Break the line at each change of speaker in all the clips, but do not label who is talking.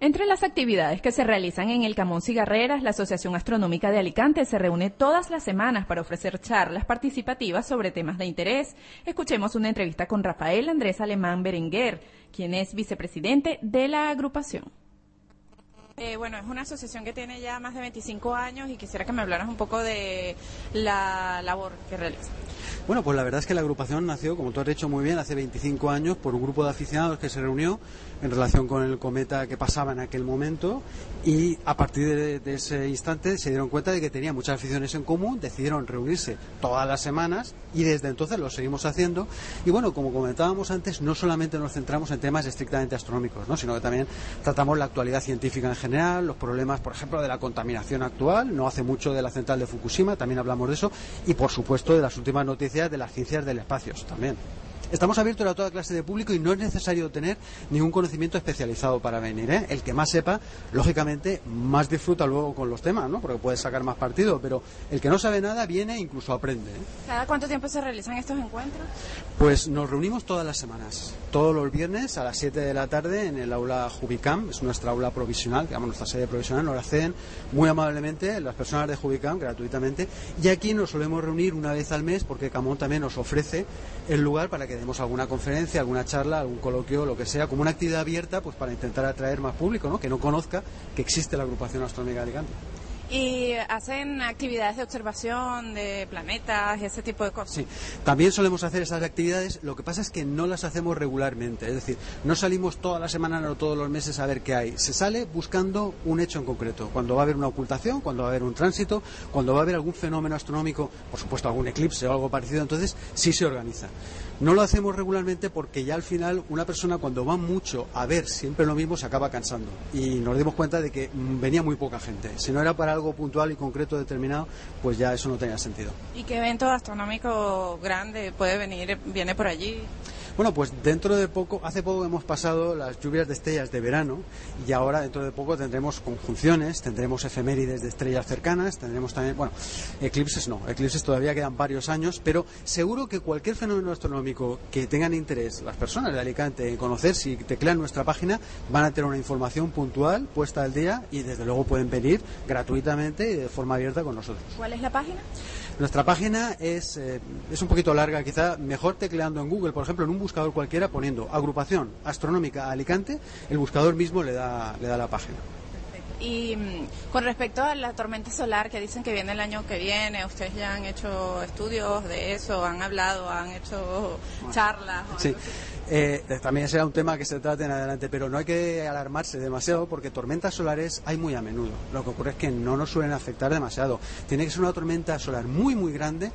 Entre las actividades que se realizan en el Camón Cigarreras, la Asociación Astronómica de Alicante se reúne todas las semanas para ofrecer charlas participativas sobre temas de interés. Escuchemos una entrevista con Rafael Andrés Alemán Berenguer, quien es vicepresidente de la agrupación.
Eh, bueno, es una asociación que tiene ya más de 25 años y quisiera que me hablaras un poco de la labor que realiza.
Bueno, pues la verdad es que la agrupación nació, como tú has dicho muy bien, hace 25 años por un grupo de aficionados que se reunió en relación con el cometa que pasaba en aquel momento y a partir de, ese instante se dieron cuenta de que tenía muchas aficiones en común, decidieron reunirse todas las semanas y desde entonces lo seguimos haciendo. Y bueno, como comentábamos antes, no solamente nos centramos en temas estrictamente astronómicos, ¿no? sino que también tratamos la actualidad científica en general, los problemas, por ejemplo, de la contaminación actual, no hace mucho de la central de Fukushima, también hablamos de eso, y por supuesto de las últimas noticias de las ciencias del espacio también. Estamos abiertos a toda clase de público y no es necesario tener ningún conocimiento especializado para venir. ¿eh? El que más sepa, lógicamente, más disfruta luego con los temas, ¿no? porque puede sacar más partido, pero el que no sabe nada viene e incluso aprende. ¿eh?
¿Cada cuánto tiempo se realizan estos encuentros?
Pues nos reunimos todas las semanas, todos los viernes a las 7 de la tarde en el aula Jubicam, es nuestra aula provisional, digamos nuestra sede provisional, nos la ceden muy amablemente las personas de Jubicam gratuitamente y aquí nos solemos reunir una vez al mes porque Camón también nos ofrece el lugar para que demos alguna conferencia, alguna charla, algún coloquio, lo que sea, como una actividad abierta pues para intentar atraer más público, ¿no? que no conozca que existe la agrupación astronómica de Alicante.
¿Y hacen actividades de observación de planetas y ese tipo de cosas?
Sí, también solemos hacer esas actividades, lo que pasa es que no las hacemos regularmente, es decir, no salimos toda la semana o todos los meses a ver qué hay, se sale buscando un hecho en concreto, cuando va a haber una ocultación, cuando va a haber un tránsito, cuando va a haber algún fenómeno astronómico, por supuesto algún eclipse o algo parecido, entonces sí se organiza. No lo hacemos regularmente porque ya al final una persona cuando va mucho a ver siempre lo mismo se acaba cansando y nos dimos cuenta de que venía muy poca gente. Si no era para algo puntual y concreto determinado, pues ya eso no tenía sentido.
¿Y qué evento astronómico grande puede venir, viene por allí?
Bueno, pues dentro de poco, hace poco hemos pasado las lluvias de estrellas de verano y ahora dentro de poco tendremos conjunciones, tendremos efemérides de estrellas cercanas, tendremos también, bueno, eclipses no, eclipses todavía quedan varios años, pero seguro que cualquier fenómeno astronómico que tengan interés las personas de Alicante en conocer, si teclean nuestra página, van a tener una información puntual puesta al día y desde luego pueden venir gratuitamente y de forma abierta con nosotros.
¿Cuál es la página?
Nuestra página es, eh, es un poquito larga, quizá mejor tecleando en Google, por ejemplo, en un buscador cualquiera, poniendo agrupación astronómica Alicante, el buscador mismo le da, le da la página.
Y mm, con respecto a la tormenta solar que dicen que viene el año que viene, ¿ustedes ya han hecho estudios de eso? ¿Han hablado? ¿Han hecho charlas?
Sí. Eh, también será un tema que se trate en adelante, pero no hay que alarmarse demasiado porque tormentas solares hay muy a menudo. Lo que ocurre es que no nos suelen afectar demasiado. Tiene que ser una tormenta solar muy, muy grande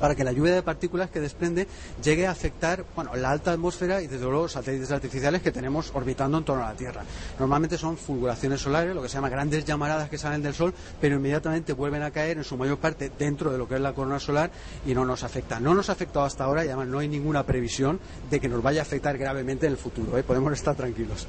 para que la lluvia de partículas que desprende llegue a afectar bueno, la alta atmósfera y desde luego los satélites artificiales que tenemos orbitando en torno a la Tierra. Normalmente son fulguraciones solares, lo que se llama grandes llamaradas que salen del Sol, pero inmediatamente vuelven a caer en su mayor parte dentro de lo que es la corona solar y no nos afecta. No nos ha afectado hasta ahora y además no hay ninguna previsión de que nos vaya a afectar gravemente en el futuro. ¿eh? Podemos estar tranquilos.